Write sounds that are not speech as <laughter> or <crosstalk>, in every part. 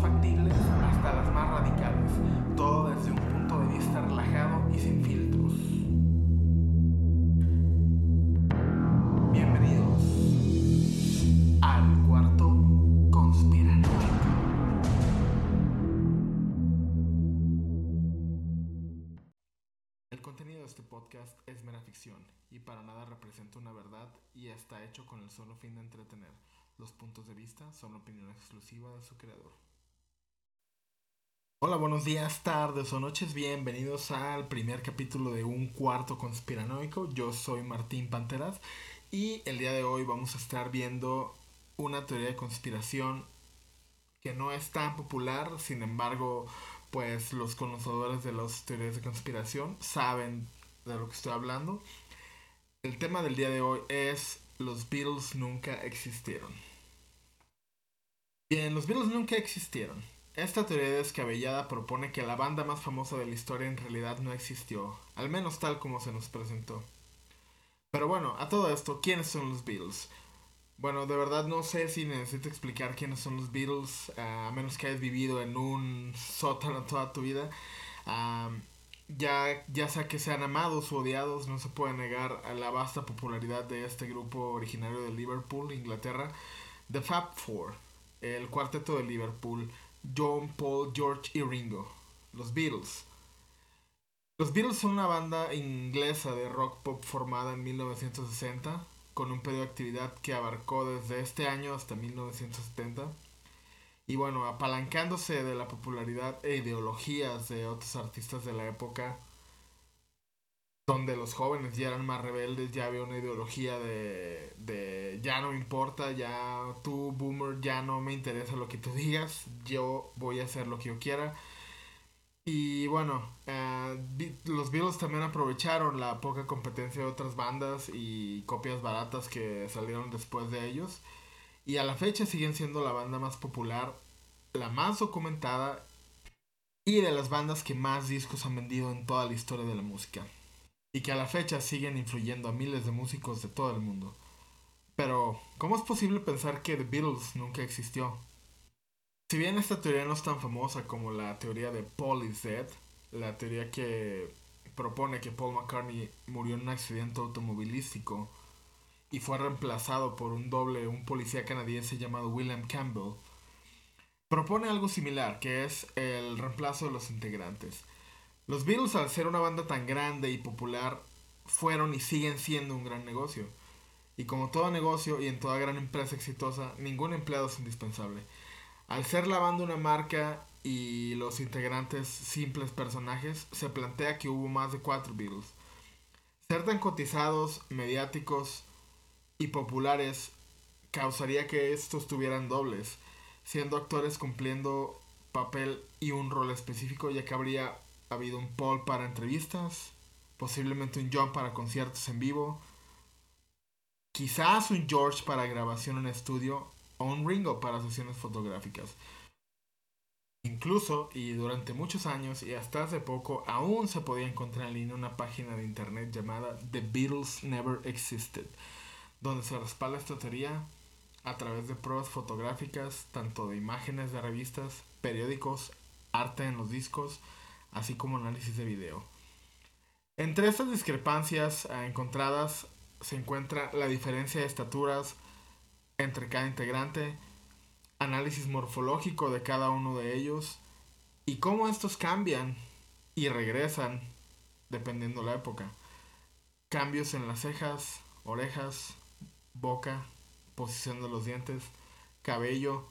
factibles hasta las más radicales, todo desde un punto de vista relajado y sin filtros. Bienvenidos al cuarto conspiranoico. El contenido de este podcast es mera ficción y para nada representa una verdad y está hecho con el solo fin de entretener. Los puntos de vista son opinión exclusiva de su creador. Hola, buenos días, tardes o noches, bienvenidos al primer capítulo de Un Cuarto Conspiranoico. Yo soy Martín Panteras y el día de hoy vamos a estar viendo una teoría de conspiración que no es tan popular, sin embargo, pues los conocedores de las teorías de conspiración saben de lo que estoy hablando. El tema del día de hoy es los Beatles nunca existieron. Bien, los Beatles nunca existieron. Esta teoría descabellada propone que la banda más famosa de la historia en realidad no existió, al menos tal como se nos presentó. Pero bueno, a todo esto, ¿quiénes son los Beatles? Bueno, de verdad no sé si necesito explicar quiénes son los Beatles, a menos que hayas vivido en un sótano toda tu vida. ya, ya sea que sean amados o odiados, no se puede negar a la vasta popularidad de este grupo originario de Liverpool, Inglaterra, The Fab Four, el cuarteto de Liverpool, John, Paul, George y Ringo, los Beatles. Los Beatles son una banda inglesa de rock pop formada en 1960 con un periodo de actividad que abarcó desde este año hasta 1970. Y bueno, apalancándose de la popularidad e ideologías de otros artistas de la época, donde los jóvenes ya eran más rebeldes, ya había una ideología de, de ya no importa, ya tú, boomer, ya no me interesa lo que tú digas, yo voy a hacer lo que yo quiera y bueno, eh, los Beatles también aprovecharon la poca competencia de otras bandas y copias baratas que salieron después de ellos. Y a la fecha siguen siendo la banda más popular, la más documentada y de las bandas que más discos han vendido en toda la historia de la música. Y que a la fecha siguen influyendo a miles de músicos de todo el mundo. Pero, ¿cómo es posible pensar que The Beatles nunca existió? Si bien esta teoría no es tan famosa como la teoría de Paul is dead, la teoría que propone que Paul McCartney murió en un accidente automovilístico y fue reemplazado por un doble, un policía canadiense llamado William Campbell, propone algo similar, que es el reemplazo de los integrantes. Los Beatles, al ser una banda tan grande y popular, fueron y siguen siendo un gran negocio. Y como todo negocio y en toda gran empresa exitosa, ningún empleado es indispensable. Al ser la banda una marca y los integrantes simples personajes, se plantea que hubo más de cuatro Beatles. Ser tan cotizados, mediáticos y populares causaría que estos tuvieran dobles, siendo actores cumpliendo papel y un rol específico, ya que habría habido un Paul para entrevistas, posiblemente un John para conciertos en vivo, quizás un George para grabación en estudio o un Ringo para sesiones fotográficas. Incluso, y durante muchos años y hasta hace poco, aún se podía encontrar en línea una página de internet llamada The Beatles Never Existed, donde se respalda esta teoría a través de pruebas fotográficas, tanto de imágenes de revistas, periódicos, arte en los discos, así como análisis de video. Entre estas discrepancias eh, encontradas se encuentra la diferencia de estaturas, entre cada integrante, análisis morfológico de cada uno de ellos y cómo estos cambian y regresan dependiendo la época. Cambios en las cejas, orejas, boca, posición de los dientes, cabello,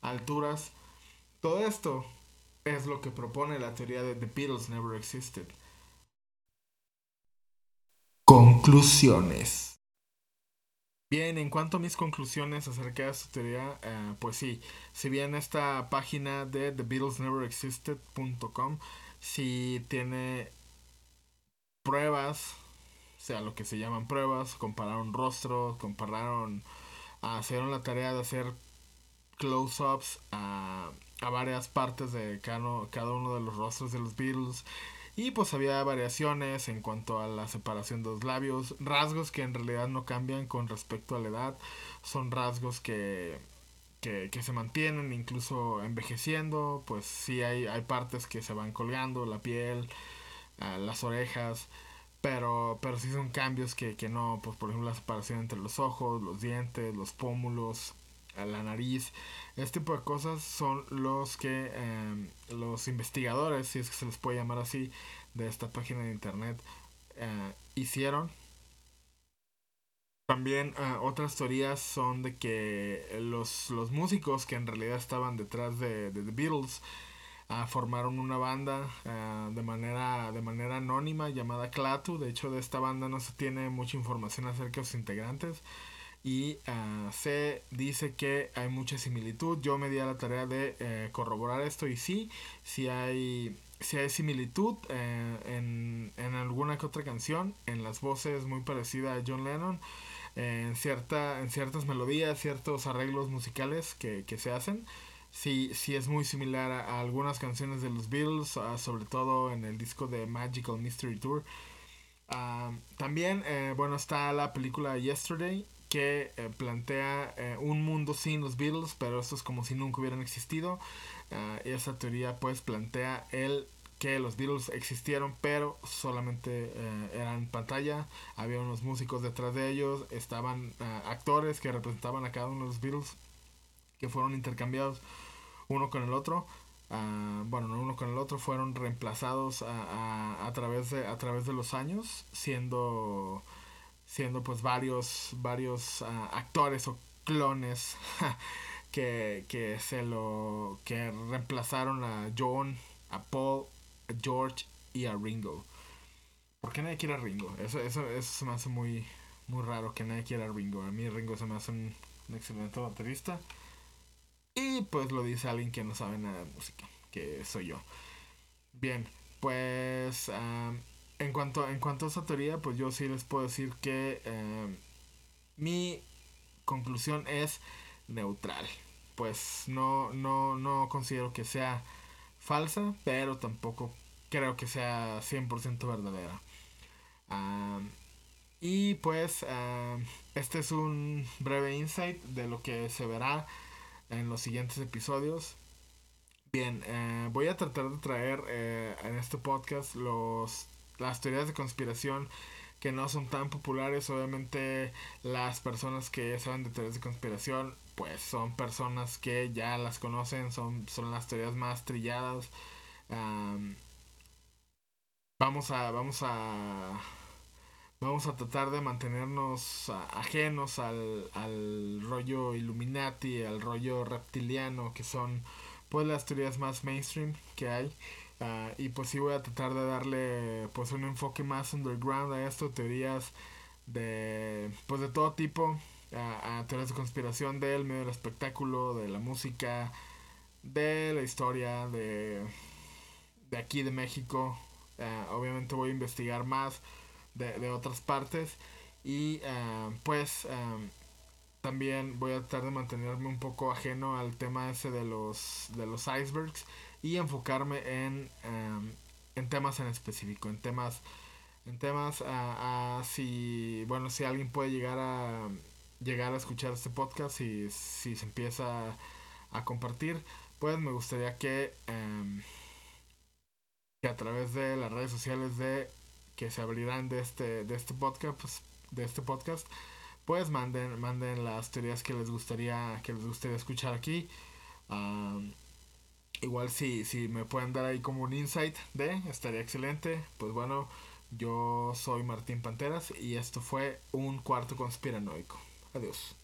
alturas. Todo esto es lo que propone la teoría de The Beatles Never Existed. Conclusiones. Bien, en cuanto a mis conclusiones acerca de esta teoría, eh, pues sí, si bien esta página de TheBeatlesNeverExisted.com si tiene pruebas, o sea, lo que se llaman pruebas, compararon rostros, compararon, hicieron la tarea de hacer close-ups a, a, varias partes de cada, uno de los rostros de los Beatles. Y pues había variaciones en cuanto a la separación de los labios, rasgos que en realidad no cambian con respecto a la edad, son rasgos que, que, se mantienen incluso envejeciendo, pues sí hay, hay partes que se van colgando, la piel, ah, las orejas, pero, pero sí son cambios que, que no, pues por ejemplo la separación entre los ojos, los dientes, los pómulos, la nariz. Este tipo de cosas son los que em, los investigadores, si es que se les puede llamar así, de esta página de internet, eh, hicieron. También eh, otras teorías son de que los, los, músicos que en realidad estaban detrás de, The Beatles ah, formaron una banda ah, de, manera, de manera anónima llamada Clatu. De hecho, de esta banda no se tiene mucha información acerca de sus integrantes y uh, se dice que hay mucha similitud. Yo me di a la tarea de eh, corroborar esto y sí, sí hay, sí hay similitud eh, en, en, alguna que otra canción, en las voces muy parecidas a John Lennon, en, cierta, en ciertas melodías, ciertos arreglos musicales que, que se hacen. Sí, sí es muy similar a, algunas canciones de los Beatles, ah, sobre todo en el disco de Magical Mystery Tour. Ah, también, eh, bueno, está la película Yesterday, que eh, plantea eh, un mundo sin los Beatles, pero esto es como si nunca hubieran existido. Uh, esa teoría pues plantea el que los Beatles existieron, pero solamente eh, eran pantalla. Había unos músicos detrás de ellos, estaban actores que representaban a cada uno de los Beatles, que fueron intercambiados uno con el otro. bueno, no uno con el otro, fueron reemplazados a, través, de, a través de los años, siendo siendo pues varios, varios ah, actores o clones <laughs> que, que se lo que reemplazaron a John, a Paul, a George y a Ringo. ¿Por qué nadie quiere a Ringo? Eso, eso, eso se me hace muy, muy raro que nadie quiera a Ringo. A mí Ringo se me hace un, excelente baterista. Y pues lo dice alguien que no sabe nada de música, que soy yo. Bien, pues ah, en cuanto, en cuanto a esa teoría, pues yo sí les puedo decir que eh, mi conclusión es neutral. Pues no, no, no considero que sea falsa, pero tampoco creo que sea 100% verdadera. y pues este es un breve insight de lo que se verá en los siguientes episodios. Bien, eh, voy a tratar de traer eh, en este podcast los las teorías de conspiración que no son tan populares. Obviamente las personas que saben de teorías de conspiración pues son personas que ya las conocen, son, son las teorías más trilladas. vamos a vamos a vamos a tratar de mantenernos ajenos al, al rollo Illuminati, al rollo reptiliano, que son pues las teorías más mainstream que hay. Ah, y pues sí voy a tratar de darle pues un enfoque más underground a esto, teorías de pues de todo tipo, a, teorías de conspiración del medio del espectáculo, de la música, de la historia, de, de aquí de México. Ah, obviamente voy a investigar más de, de otras partes y ah, pues también voy a tratar de mantenerme un poco ajeno al tema ese de los de los icebergs y enfocarme en, em, en temas en específico, en temas, en temas a, si, bueno, si alguien puede llegar a, llegar a escuchar este podcast y si se empieza a, compartir, pues me gustaría que, em, que a través de las redes sociales de que se abrirán de este, de este podcast, pues, de este podcast, pues manden, manden las teorías que les gustaría, que les gustaría escuchar aquí. Igual si, si me pueden dar ahí como un insight de, estaría excelente. Pues bueno, yo soy Martín Panteras y esto fue un cuarto conspiranoico. Adiós.